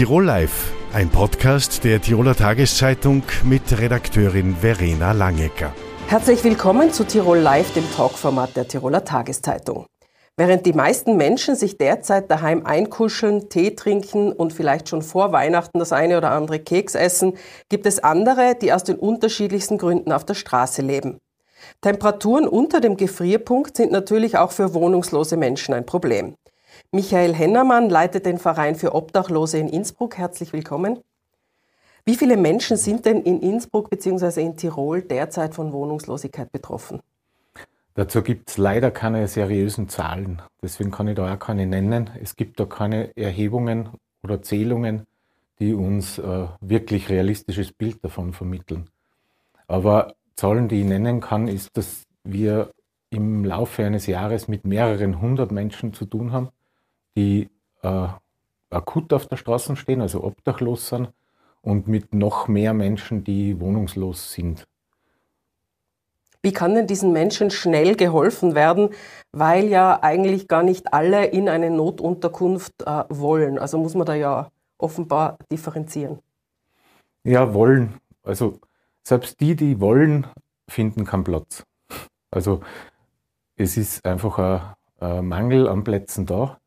Tirol Live, ein Podcast der Tiroler Tageszeitung mit Redakteurin Verena Langecker. Herzlich willkommen zu Tirol Live, dem Talkformat der Tiroler Tageszeitung. Während die meisten Menschen sich derzeit daheim einkuscheln, Tee trinken und vielleicht schon vor Weihnachten das eine oder andere Keks essen, gibt es andere, die aus den unterschiedlichsten Gründen auf der Straße leben. Temperaturen unter dem Gefrierpunkt sind natürlich auch für wohnungslose Menschen ein Problem. Michael Hennermann leitet den Verein für Obdachlose in Innsbruck. Herzlich willkommen. Wie viele Menschen sind denn in Innsbruck bzw. in Tirol derzeit von Wohnungslosigkeit betroffen? Dazu gibt es leider keine seriösen Zahlen. Deswegen kann ich da auch keine nennen. Es gibt da keine Erhebungen oder Zählungen, die uns äh, wirklich realistisches Bild davon vermitteln. Aber Zahlen, die ich nennen kann, ist, dass wir im Laufe eines Jahres mit mehreren hundert Menschen zu tun haben, die äh, akut auf der Straße stehen, also obdachlos sind, und mit noch mehr Menschen, die wohnungslos sind. Wie kann denn diesen Menschen schnell geholfen werden, weil ja eigentlich gar nicht alle in eine Notunterkunft äh, wollen? Also muss man da ja offenbar differenzieren. Ja, wollen. Also selbst die, die wollen, finden keinen Platz. Also es ist einfach ein, ein Mangel an Plätzen da.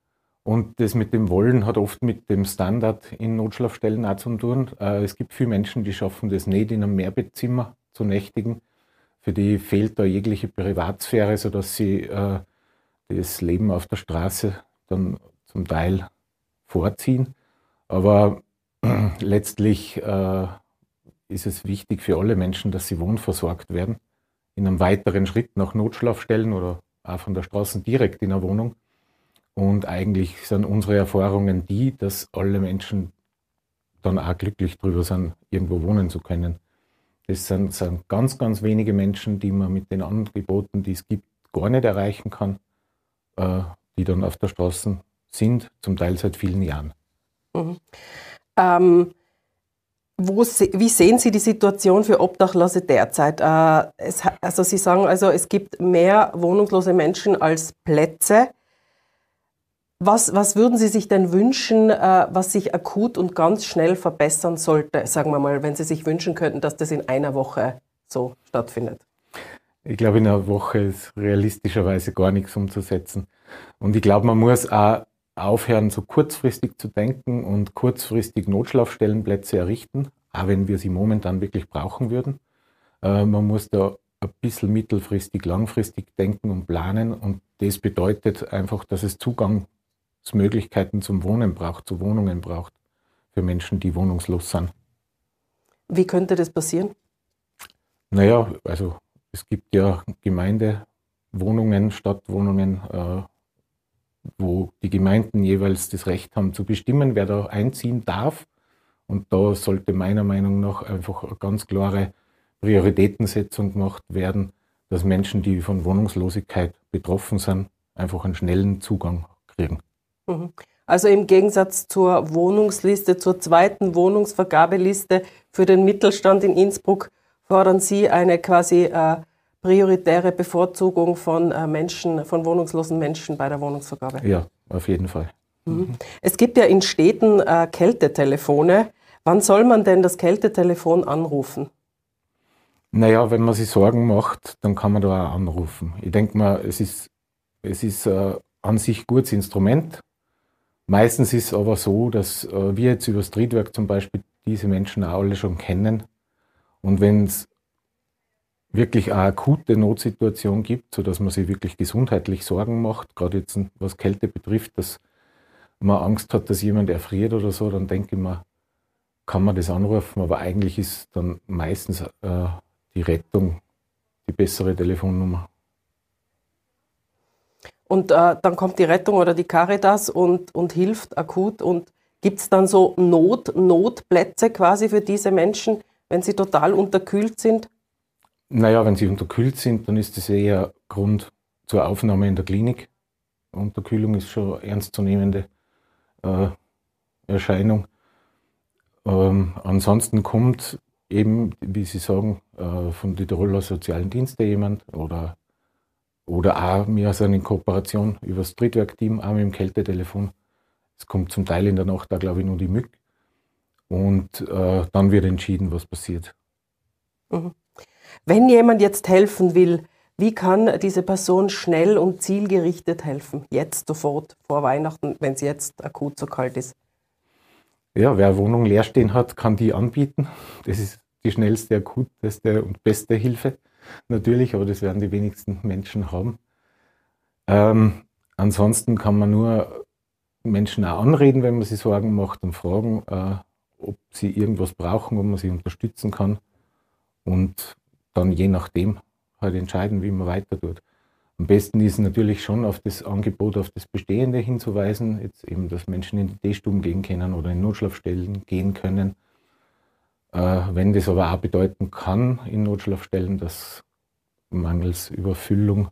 Und das mit dem Wollen hat oft mit dem Standard in Notschlafstellen auch zu tun. Äh, es gibt viele Menschen, die schaffen das nicht, in einem Mehrbettzimmer zu nächtigen. Für die fehlt da jegliche Privatsphäre, sodass sie äh, das Leben auf der Straße dann zum Teil vorziehen. Aber letztlich äh, ist es wichtig für alle Menschen, dass sie wohnversorgt werden. In einem weiteren Schritt nach Notschlafstellen oder auch von der Straße direkt in der Wohnung. Und eigentlich sind unsere Erfahrungen die, dass alle Menschen dann auch glücklich darüber sind, irgendwo wohnen zu können. Das sind, sind ganz, ganz wenige Menschen, die man mit den Angeboten, die es gibt, gar nicht erreichen kann, äh, die dann auf der Straße sind, zum Teil seit vielen Jahren. Mhm. Ähm, wo, wie sehen Sie die Situation für Obdachlose derzeit? Äh, es, also Sie sagen also, es gibt mehr wohnungslose Menschen als Plätze. Was, was würden Sie sich denn wünschen, äh, was sich akut und ganz schnell verbessern sollte, sagen wir mal, wenn Sie sich wünschen könnten, dass das in einer Woche so stattfindet? Ich glaube, in einer Woche ist realistischerweise gar nichts umzusetzen. Und ich glaube, man muss auch aufhören, so kurzfristig zu denken und kurzfristig Notschlafstellenplätze errichten, auch wenn wir sie momentan wirklich brauchen würden. Äh, man muss da ein bisschen mittelfristig, langfristig denken und planen. Und das bedeutet einfach, dass es Zugang es Möglichkeiten zum Wohnen braucht, zu Wohnungen braucht für Menschen, die wohnungslos sind. Wie könnte das passieren? Naja, also es gibt ja Gemeindewohnungen, Stadtwohnungen, äh, wo die Gemeinden jeweils das Recht haben zu bestimmen, wer da einziehen darf. Und da sollte meiner Meinung nach einfach eine ganz klare Prioritätensetzung gemacht werden, dass Menschen, die von Wohnungslosigkeit betroffen sind, einfach einen schnellen Zugang kriegen. Mhm. Also im Gegensatz zur Wohnungsliste, zur zweiten Wohnungsvergabeliste für den Mittelstand in Innsbruck fordern Sie eine quasi äh, prioritäre Bevorzugung von äh, Menschen, von wohnungslosen Menschen bei der Wohnungsvergabe. Ja, auf jeden Fall. Mhm. Es gibt ja in Städten äh, Kältetelefone. Wann soll man denn das Kältetelefon anrufen? Naja, wenn man sich Sorgen macht, dann kann man da auch anrufen. Ich denke mal, es ist, es ist äh, an sich ein gutes Instrument. Meistens ist es aber so, dass äh, wir jetzt über Streetwork zum Beispiel diese Menschen auch alle schon kennen. Und wenn es wirklich eine akute Notsituation gibt, sodass man sich wirklich gesundheitlich Sorgen macht, gerade jetzt was Kälte betrifft, dass man Angst hat, dass jemand erfriert oder so, dann denke ich mir, kann man das anrufen, aber eigentlich ist dann meistens äh, die Rettung die bessere Telefonnummer. Und äh, dann kommt die Rettung oder die Caritas und, und hilft akut. Und gibt es dann so Not, Notplätze quasi für diese Menschen, wenn sie total unterkühlt sind? Naja, wenn sie unterkühlt sind, dann ist das eher Grund zur Aufnahme in der Klinik. Unterkühlung ist schon ernstzunehmende äh, Erscheinung. Ähm, ansonsten kommt eben, wie Sie sagen, äh, von den Tiroler Sozialen Dienste jemand oder oder auch, wir sind in Kooperation über das Trittwerk-Team, auch mit dem Kältetelefon. Es kommt zum Teil in der Nacht da, glaube ich, nur die Mück. und äh, dann wird entschieden, was passiert. Mhm. Wenn jemand jetzt helfen will, wie kann diese Person schnell und zielgerichtet helfen? Jetzt sofort vor Weihnachten, wenn es jetzt akut so kalt ist. Ja, wer eine Wohnung leer stehen hat, kann die anbieten. Das ist die schnellste, akuteste und beste Hilfe natürlich, aber das werden die wenigsten Menschen haben. Ähm, ansonsten kann man nur Menschen auch anreden, wenn man sie Sorgen macht und fragen, äh, ob sie irgendwas brauchen, ob man sie unterstützen kann. Und dann je nachdem halt entscheiden, wie man weiter tut. Am besten ist natürlich schon auf das Angebot, auf das Bestehende hinzuweisen, jetzt eben, dass Menschen in die D-Stuben gehen können oder in Notschlafstellen gehen können. Äh, wenn das aber auch bedeuten kann in Notschlafstellen, dass mangels Überfüllung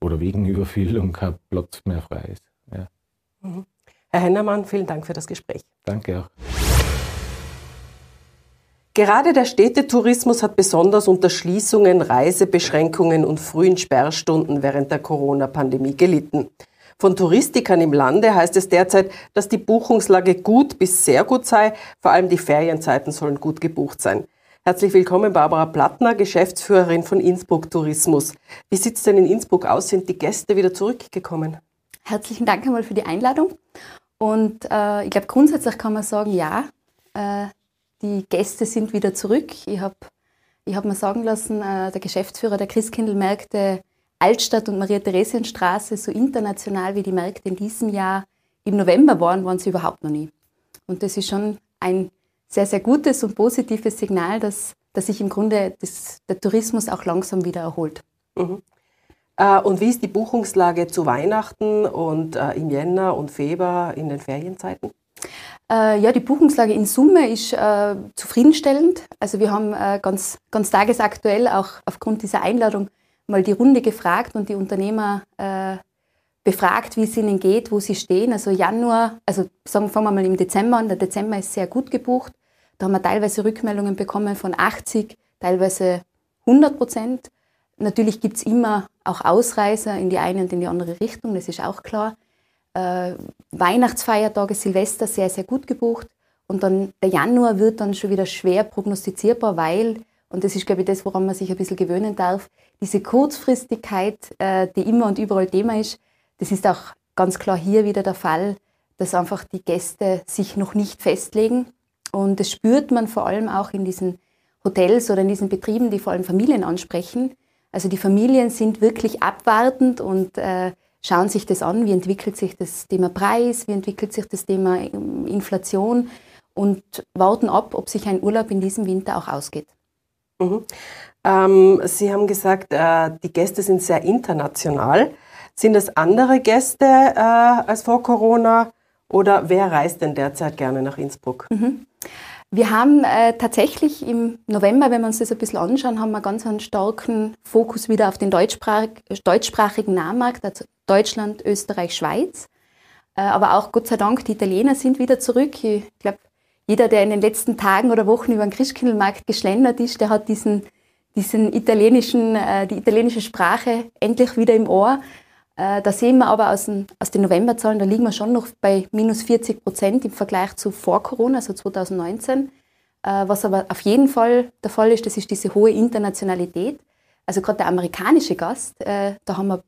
oder wegen Überfüllung kein Platz mehr frei ist. Ja. Mhm. Herr Hennermann, vielen Dank für das Gespräch. Danke auch. Gerade der Städtetourismus hat besonders unter Schließungen, Reisebeschränkungen und frühen Sperrstunden während der Corona-Pandemie gelitten. Von Touristikern im Lande heißt es derzeit, dass die Buchungslage gut bis sehr gut sei. Vor allem die Ferienzeiten sollen gut gebucht sein. Herzlich willkommen, Barbara Plattner, Geschäftsführerin von Innsbruck Tourismus. Wie sieht es denn in Innsbruck aus? Sind die Gäste wieder zurückgekommen? Herzlichen Dank einmal für die Einladung. Und äh, ich glaube, grundsätzlich kann man sagen, ja, äh, die Gäste sind wieder zurück. Ich habe ich hab mir sagen lassen, äh, der Geschäftsführer der Christkindlmärkte Altstadt und Maria-Theresien-Straße, so international wie die Märkte in diesem Jahr im November waren, waren sie überhaupt noch nie. Und das ist schon ein sehr, sehr gutes und positives Signal, dass, dass sich im Grunde das, der Tourismus auch langsam wieder erholt. Mhm. Äh, und wie ist die Buchungslage zu Weihnachten und äh, im Jänner und Februar in den Ferienzeiten? Äh, ja, die Buchungslage in Summe ist äh, zufriedenstellend. Also wir haben äh, ganz, ganz tagesaktuell auch aufgrund dieser Einladung mal die Runde gefragt und die Unternehmer äh, befragt, wie es ihnen geht, wo sie stehen. Also Januar, also sagen, fangen wir mal im Dezember an. Der Dezember ist sehr gut gebucht. Da haben wir teilweise Rückmeldungen bekommen von 80, teilweise 100 Prozent. Natürlich gibt es immer auch Ausreißer in die eine und in die andere Richtung, das ist auch klar äh, Weihnachtsfeiertage, Silvester sehr, sehr gut gebucht. Und dann der Januar wird dann schon wieder schwer prognostizierbar, weil, und das ist, glaube ich, das, woran man sich ein bisschen gewöhnen darf, diese Kurzfristigkeit, äh, die immer und überall Thema ist, das ist auch ganz klar hier wieder der Fall, dass einfach die Gäste sich noch nicht festlegen. Und das spürt man vor allem auch in diesen Hotels oder in diesen Betrieben, die vor allem Familien ansprechen. Also die Familien sind wirklich abwartend und äh, schauen sich das an, wie entwickelt sich das Thema Preis, wie entwickelt sich das Thema ähm, Inflation und warten ab, ob sich ein Urlaub in diesem Winter auch ausgeht. Mhm. Ähm, Sie haben gesagt, äh, die Gäste sind sehr international. Sind es andere Gäste äh, als vor Corona oder wer reist denn derzeit gerne nach Innsbruck? Mhm. Wir haben äh, tatsächlich im November, wenn wir uns das ein bisschen anschauen, haben wir ganz einen starken Fokus wieder auf den deutschsprach deutschsprachigen Nahmarkt, also Deutschland, Österreich, Schweiz. Äh, aber auch Gott sei Dank, die Italiener sind wieder zurück. Ich glaube, jeder, der in den letzten Tagen oder Wochen über den Christkindlmarkt geschlendert ist, der hat diesen, diesen italienischen, äh, die italienische Sprache endlich wieder im Ohr. Äh, da sehen wir aber aus den, aus den Novemberzahlen, da liegen wir schon noch bei minus 40 Prozent im Vergleich zu vor Corona, also 2019. Äh, was aber auf jeden Fall der Fall ist, das ist diese hohe Internationalität. Also gerade der amerikanische Gast, äh, da haben wir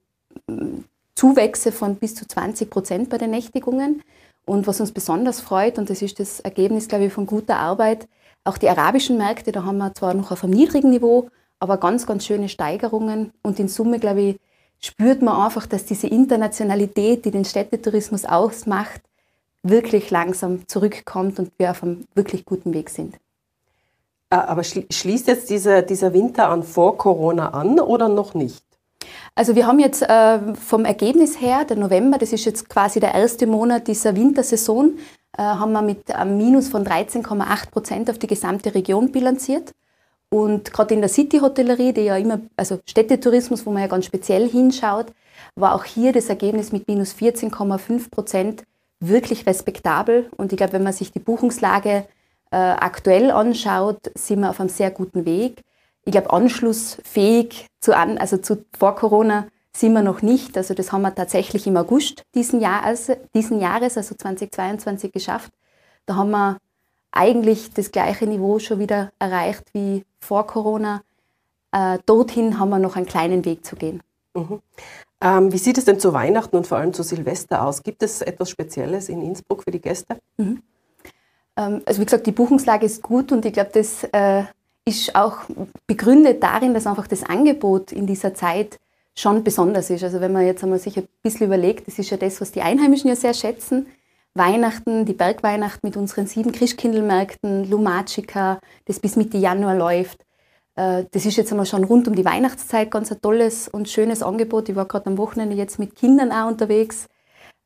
mm, Zuwächse von bis zu 20 Prozent bei den Nächtigungen. Und was uns besonders freut, und das ist das Ergebnis, glaube ich, von guter Arbeit, auch die arabischen Märkte, da haben wir zwar noch auf einem niedrigen Niveau, aber ganz, ganz schöne Steigerungen. Und in Summe, glaube ich, spürt man einfach, dass diese Internationalität, die den Städtetourismus ausmacht, wirklich langsam zurückkommt und wir auf einem wirklich guten Weg sind. Ah, aber schließt jetzt dieser, dieser Winter an vor Corona an oder noch nicht? Also wir haben jetzt äh, vom Ergebnis her, der November, das ist jetzt quasi der erste Monat dieser Wintersaison, äh, haben wir mit einem Minus von 13,8 Prozent auf die gesamte Region bilanziert. Und gerade in der City-Hotellerie, die ja immer, also Städtetourismus, wo man ja ganz speziell hinschaut, war auch hier das Ergebnis mit minus 14,5 Prozent wirklich respektabel. Und ich glaube, wenn man sich die Buchungslage äh, aktuell anschaut, sind wir auf einem sehr guten Weg. Ich glaube, anschlussfähig zu, an, also zu vor Corona sind wir noch nicht. Also das haben wir tatsächlich im August diesen Jahres, diesen Jahres also 2022 geschafft. Da haben wir eigentlich das gleiche Niveau schon wieder erreicht wie vor Corona. Äh, dorthin haben wir noch einen kleinen Weg zu gehen. Mhm. Ähm, wie sieht es denn zu Weihnachten und vor allem zu Silvester aus? Gibt es etwas Spezielles in Innsbruck für die Gäste? Mhm. Ähm, also wie gesagt, die Buchungslage ist gut und ich glaube, das äh, ist auch begründet darin, dass einfach das Angebot in dieser Zeit schon besonders ist. Also wenn man jetzt einmal sich ein bisschen überlegt, das ist ja das, was die Einheimischen ja sehr schätzen. Weihnachten, die Bergweihnacht mit unseren sieben Christkindlmärkten, Lumachika, das bis Mitte Januar läuft. Äh, das ist jetzt einmal schon rund um die Weihnachtszeit ganz ein tolles und schönes Angebot. Ich war gerade am Wochenende jetzt mit Kindern auch unterwegs.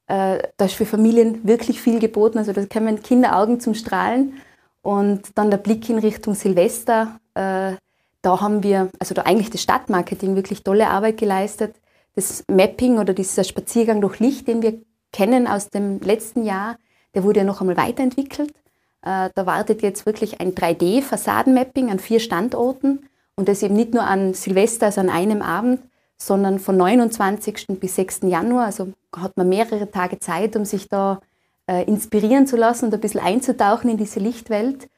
Äh, da ist für Familien wirklich viel geboten. Also da kommen Kinderaugen zum Strahlen. Und dann der Blick in Richtung Silvester. Äh, da haben wir, also da eigentlich das Stadtmarketing wirklich tolle Arbeit geleistet. Das Mapping oder dieser Spaziergang durch Licht, den wir kennen aus dem letzten Jahr, der wurde ja noch einmal weiterentwickelt. Äh, da wartet jetzt wirklich ein 3D-Fassadenmapping an vier Standorten und das eben nicht nur an Silvester, also an einem Abend, sondern von 29. bis 6. Januar. Also hat man mehrere Tage Zeit, um sich da äh, inspirieren zu lassen und ein bisschen einzutauchen in diese Lichtwelt.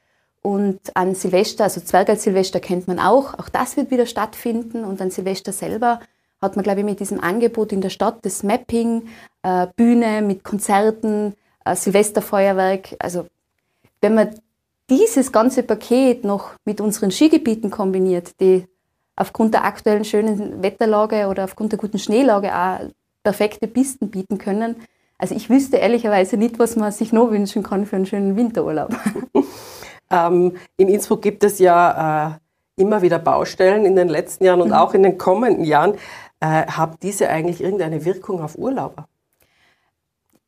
Und an Silvester, also Zwergalt-Silvester kennt man auch, auch das wird wieder stattfinden. Und an Silvester selber hat man, glaube ich, mit diesem Angebot in der Stadt das Mapping, äh, Bühne mit Konzerten, äh, Silvesterfeuerwerk. Also wenn man dieses ganze Paket noch mit unseren Skigebieten kombiniert, die aufgrund der aktuellen schönen Wetterlage oder aufgrund der guten Schneelage auch perfekte Pisten bieten können. Also ich wüsste ehrlicherweise nicht, was man sich noch wünschen kann für einen schönen Winterurlaub. ähm, in Innsbruck gibt es ja äh, immer wieder Baustellen in den letzten Jahren und mhm. auch in den kommenden Jahren. Äh, hat diese eigentlich irgendeine Wirkung auf Urlauber?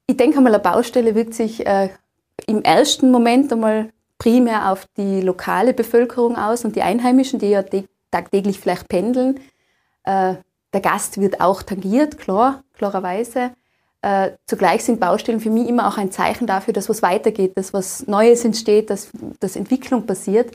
Ich denke mal, eine Baustelle wirkt sich äh, im ersten Moment einmal primär auf die lokale Bevölkerung aus und die Einheimischen, die ja tagtäglich vielleicht pendeln. Äh, der Gast wird auch tangiert, klar, klarerweise. Äh, zugleich sind Baustellen für mich immer auch ein Zeichen dafür, dass was weitergeht, dass was Neues entsteht, dass, dass Entwicklung passiert.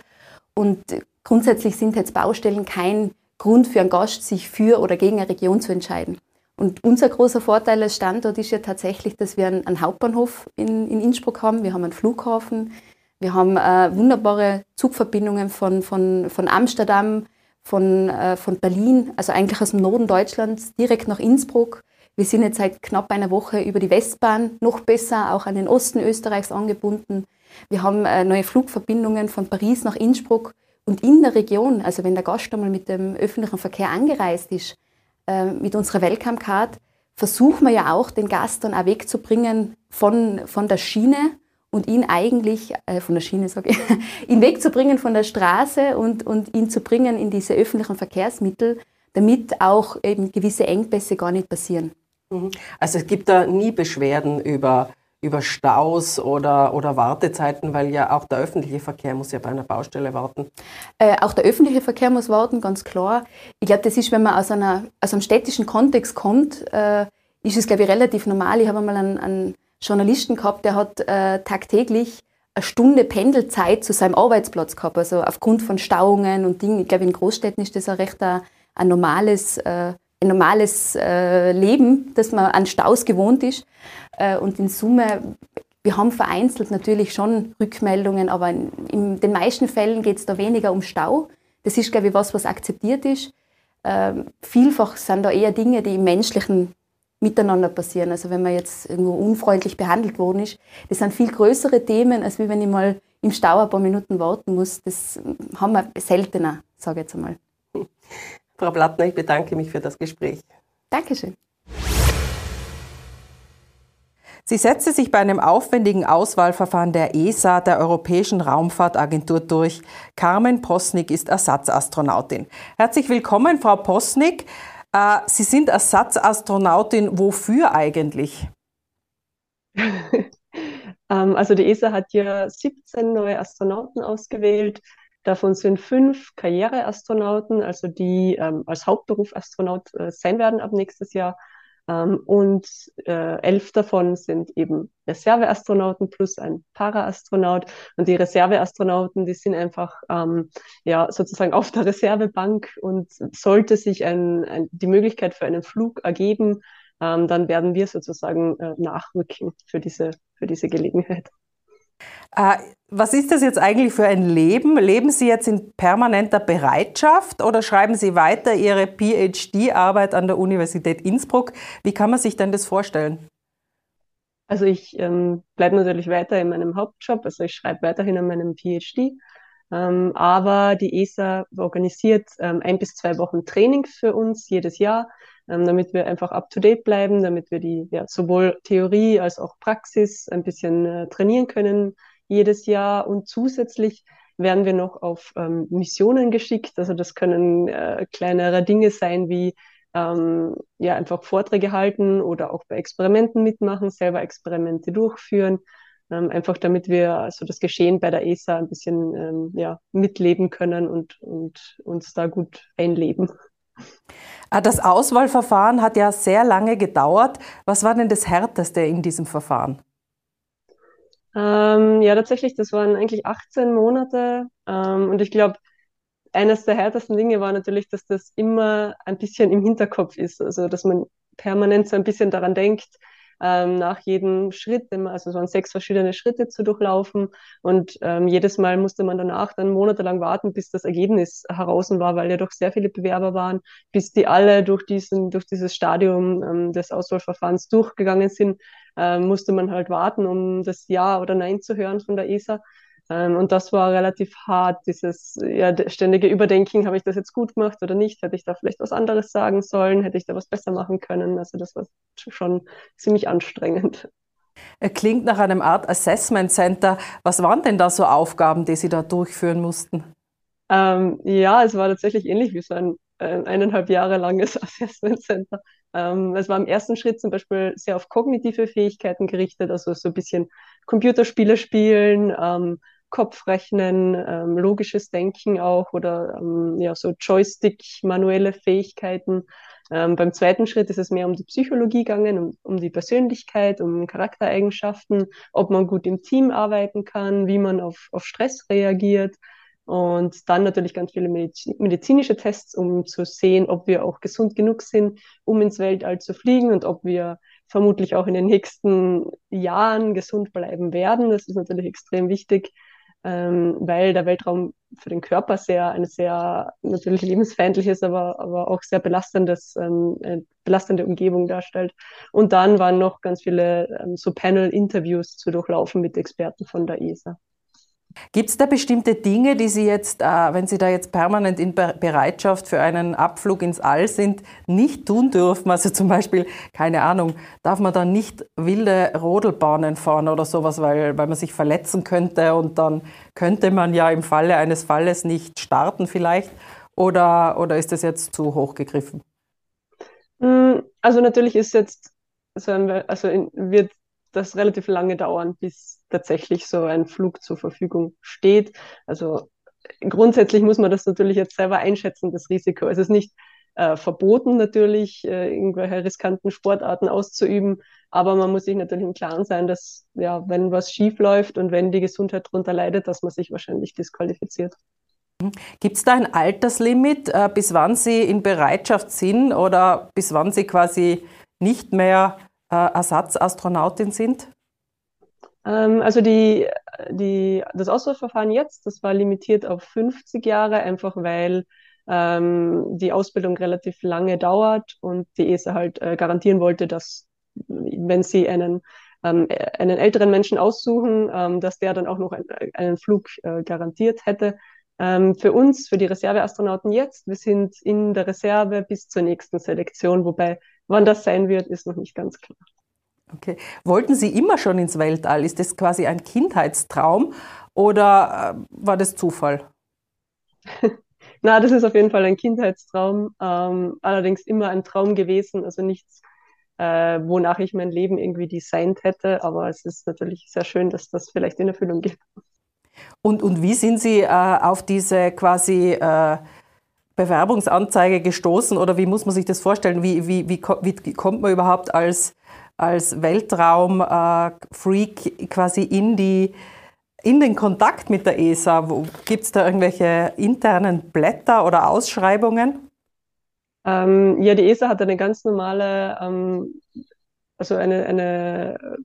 Und grundsätzlich sind jetzt Baustellen kein Grund für einen Gast, sich für oder gegen eine Region zu entscheiden. Und unser großer Vorteil als Standort ist ja tatsächlich, dass wir einen, einen Hauptbahnhof in, in, Innsbruck haben, wir haben einen Flughafen, wir haben äh, wunderbare Zugverbindungen von, von, von Amsterdam, von, äh, von Berlin, also eigentlich aus dem Norden Deutschlands, direkt nach Innsbruck. Wir sind jetzt seit knapp einer Woche über die Westbahn noch besser auch an den Osten Österreichs angebunden. Wir haben äh, neue Flugverbindungen von Paris nach Innsbruck und in der Region, also wenn der Gast einmal mit dem öffentlichen Verkehr angereist ist, äh, mit unserer Welcome Card versuchen wir ja auch, den Gast dann auch wegzubringen von, von der Schiene und ihn eigentlich, äh, von der Schiene sage ich, ihn wegzubringen von der Straße und, und ihn zu bringen in diese öffentlichen Verkehrsmittel, damit auch eben gewisse Engpässe gar nicht passieren. Mhm. Also es gibt da nie Beschwerden über über Staus oder, oder Wartezeiten, weil ja auch der öffentliche Verkehr muss ja bei einer Baustelle warten. Äh, auch der öffentliche Verkehr muss warten, ganz klar. Ich glaube, das ist, wenn man aus, einer, aus einem städtischen Kontext kommt, äh, ist es, glaube ich, relativ normal. Ich habe einmal einen, einen Journalisten gehabt, der hat äh, tagtäglich eine Stunde Pendelzeit zu seinem Arbeitsplatz gehabt, also aufgrund von Stauungen und Dingen. Ich glaube, in Großstädten ist das ein recht ein, ein normales, äh, ein normales äh, Leben, dass man an Staus gewohnt ist. Äh, und in Summe, wir haben vereinzelt natürlich schon Rückmeldungen, aber in, in den meisten Fällen geht es da weniger um Stau. Das ist, glaube ich, was, was akzeptiert ist. Ähm, vielfach sind da eher Dinge, die im menschlichen Miteinander passieren. Also wenn man jetzt irgendwo unfreundlich behandelt worden ist, das sind viel größere Themen, als wenn ich mal im Stau ein paar Minuten warten muss. Das haben wir seltener, sage ich jetzt einmal. Frau Blattner, ich bedanke mich für das Gespräch. Dankeschön. Sie setzte sich bei einem aufwendigen Auswahlverfahren der ESA, der Europäischen Raumfahrtagentur, durch. Carmen Posnick ist Ersatzastronautin. Herzlich willkommen, Frau Posnick. Äh, Sie sind Ersatzastronautin. Wofür eigentlich? Ähm, also die ESA hat ja 17 neue Astronauten ausgewählt. Davon sind fünf Karriereastronauten, also die ähm, als Hauptberuf Astronaut äh, sein werden ab nächstes Jahr. Ähm, und äh, elf davon sind eben Reserveastronauten plus ein Paraastronaut. Und die Reserveastronauten, die sind einfach ähm, ja sozusagen auf der Reservebank und sollte sich ein, ein, die Möglichkeit für einen Flug ergeben, ähm, dann werden wir sozusagen äh, nachrücken für diese, für diese Gelegenheit. Äh, was ist das jetzt eigentlich für ein Leben? Leben Sie jetzt in permanenter Bereitschaft oder schreiben Sie weiter Ihre PhD-Arbeit an der Universität Innsbruck? Wie kann man sich denn das vorstellen? Also ich ähm, bleibe natürlich weiter in meinem Hauptjob, also ich schreibe weiterhin an meinem PhD. Ähm, aber die ESA organisiert ähm, ein bis zwei Wochen Training für uns jedes Jahr, ähm, damit wir einfach up-to-date bleiben, damit wir die ja, sowohl Theorie als auch Praxis ein bisschen äh, trainieren können jedes Jahr. Und zusätzlich werden wir noch auf ähm, Missionen geschickt. Also das können äh, kleinere Dinge sein wie ähm, ja einfach Vorträge halten oder auch bei Experimenten mitmachen, selber Experimente durchführen, ähm, einfach damit wir also das Geschehen bei der ESA ein bisschen ähm, ja, mitleben können und, und uns da gut einleben. Ah, das Auswahlverfahren hat ja sehr lange gedauert. Was war denn das Härteste in diesem Verfahren? Ähm, ja, tatsächlich, das waren eigentlich 18 Monate. Ähm, und ich glaube, eines der härtesten Dinge war natürlich, dass das immer ein bisschen im Hinterkopf ist. Also, dass man permanent so ein bisschen daran denkt, ähm, nach jedem Schritt, also es waren sechs verschiedene Schritte zu durchlaufen und ähm, jedes Mal musste man danach dann monatelang warten, bis das Ergebnis heraus war, weil ja doch sehr viele Bewerber waren, bis die alle durch diesen, durch dieses Stadium ähm, des Auswahlverfahrens durchgegangen sind, ähm, musste man halt warten, um das Ja oder Nein zu hören von der ESA. Ähm, und das war relativ hart, dieses ja, ständige Überdenken, habe ich das jetzt gut gemacht oder nicht? Hätte ich da vielleicht was anderes sagen sollen? Hätte ich da was besser machen können? Also das war schon ziemlich anstrengend. Klingt nach einem Art Assessment Center. Was waren denn da so Aufgaben, die Sie da durchführen mussten? Ähm, ja, es war tatsächlich ähnlich wie so ein äh, eineinhalb Jahre langes Assessment Center. Ähm, es war im ersten Schritt zum Beispiel sehr auf kognitive Fähigkeiten gerichtet, also so ein bisschen Computerspiele spielen, ähm, Kopfrechnen, ähm, logisches Denken auch oder ähm, ja, so Joystick-manuelle Fähigkeiten. Ähm, beim zweiten Schritt ist es mehr um die Psychologie gegangen, um, um die Persönlichkeit, um Charaktereigenschaften, ob man gut im Team arbeiten kann, wie man auf, auf Stress reagiert. Und dann natürlich ganz viele medizinische Tests, um zu sehen, ob wir auch gesund genug sind, um ins Weltall zu fliegen und ob wir vermutlich auch in den nächsten Jahren gesund bleiben werden. Das ist natürlich extrem wichtig ähm, weil der Weltraum für den Körper sehr eine sehr natürlich lebensfeindliches, aber, aber auch sehr belastendes, ähm, belastende Umgebung darstellt. Und dann waren noch ganz viele ähm, so Panel-Interviews zu durchlaufen mit Experten von der ESA. Gibt es da bestimmte Dinge, die Sie jetzt, äh, wenn Sie da jetzt permanent in Bereitschaft für einen Abflug ins All sind, nicht tun dürfen? Also zum Beispiel, keine Ahnung, darf man dann nicht wilde Rodelbahnen fahren oder sowas, weil, weil man sich verletzen könnte und dann könnte man ja im Falle eines Falles nicht starten vielleicht? Oder, oder ist das jetzt zu hoch gegriffen? Hm, also natürlich ist jetzt, also wird das relativ lange dauern, bis tatsächlich so ein Flug zur Verfügung steht. Also grundsätzlich muss man das natürlich jetzt selber einschätzen, das Risiko. Es ist nicht äh, verboten natürlich, äh, irgendwelche riskanten Sportarten auszuüben, aber man muss sich natürlich im Klaren sein, dass ja, wenn was schief läuft und wenn die Gesundheit darunter leidet, dass man sich wahrscheinlich disqualifiziert. Gibt es da ein Alterslimit, äh, bis wann Sie in Bereitschaft sind oder bis wann Sie quasi nicht mehr äh, Ersatzastronautin sind? Ähm, also die, die, das Auswahlverfahren jetzt, das war limitiert auf 50 Jahre, einfach weil ähm, die Ausbildung relativ lange dauert und die ESA halt äh, garantieren wollte, dass wenn sie einen ähm, einen älteren Menschen aussuchen, ähm, dass der dann auch noch ein, einen Flug äh, garantiert hätte. Für uns, für die Reserveastronauten jetzt, wir sind in der Reserve bis zur nächsten Selektion, wobei wann das sein wird, ist noch nicht ganz klar. Okay. Wollten Sie immer schon ins Weltall? Ist das quasi ein Kindheitstraum oder äh, war das Zufall? Na, das ist auf jeden Fall ein Kindheitstraum, ähm, allerdings immer ein Traum gewesen, also nichts, äh, wonach ich mein Leben irgendwie designt hätte, aber es ist natürlich sehr schön, dass das vielleicht in Erfüllung geht. Und, und wie sind Sie äh, auf diese quasi äh, Bewerbungsanzeige gestoßen oder wie muss man sich das vorstellen? Wie, wie, wie, wie kommt man überhaupt als, als Weltraum-Freak äh, quasi in, die, in den Kontakt mit der ESA? Gibt es da irgendwelche internen Blätter oder Ausschreibungen? Ähm, ja, die ESA hat eine ganz normale, ähm, also eine, eine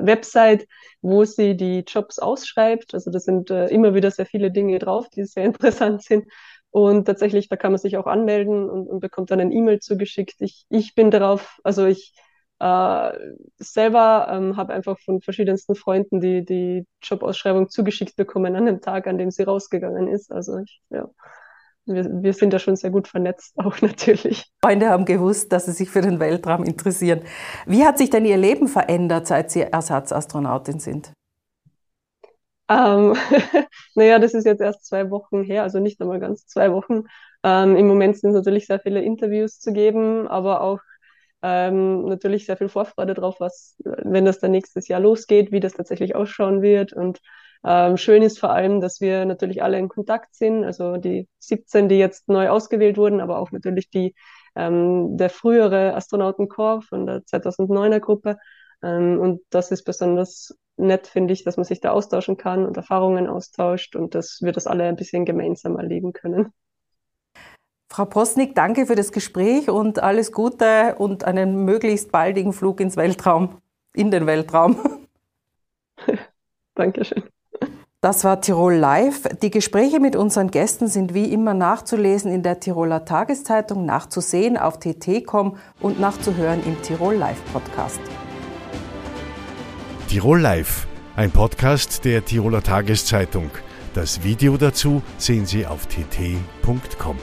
Website, wo sie die Jobs ausschreibt. Also da sind äh, immer wieder sehr viele Dinge drauf, die sehr interessant sind. Und tatsächlich, da kann man sich auch anmelden und, und bekommt dann ein E-Mail zugeschickt. Ich, ich bin darauf, also ich äh, selber ähm, habe einfach von verschiedensten Freunden die, die Jobausschreibung zugeschickt bekommen an dem Tag, an dem sie rausgegangen ist. Also ich, ja, wir, wir sind da schon sehr gut vernetzt, auch natürlich. Freunde haben gewusst, dass sie sich für den Weltraum interessieren. Wie hat sich denn Ihr Leben verändert, seit Sie Ersatzastronautin sind? Ähm, naja, das ist jetzt erst zwei Wochen her, also nicht einmal ganz zwei Wochen. Ähm, Im Moment sind natürlich sehr viele Interviews zu geben, aber auch ähm, natürlich sehr viel Vorfreude drauf, was, wenn das dann nächstes Jahr losgeht, wie das tatsächlich ausschauen wird. Und ähm, schön ist vor allem, dass wir natürlich alle in Kontakt sind, also die 17, die jetzt neu ausgewählt wurden, aber auch natürlich die ähm, der frühere Astronautenkorps von der 2009er Gruppe. Ähm, und das ist besonders nett, finde ich, dass man sich da austauschen kann und Erfahrungen austauscht und dass wir das alle ein bisschen gemeinsam erleben können. Frau Postnik, danke für das Gespräch und alles Gute und einen möglichst baldigen Flug ins Weltraum, in den Weltraum. Dankeschön. Das war Tirol Live. Die Gespräche mit unseren Gästen sind wie immer nachzulesen in der Tiroler Tageszeitung, nachzusehen auf tt.com und nachzuhören im Tirol Live Podcast. Tirol Live, ein Podcast der Tiroler Tageszeitung. Das Video dazu sehen Sie auf tt.com.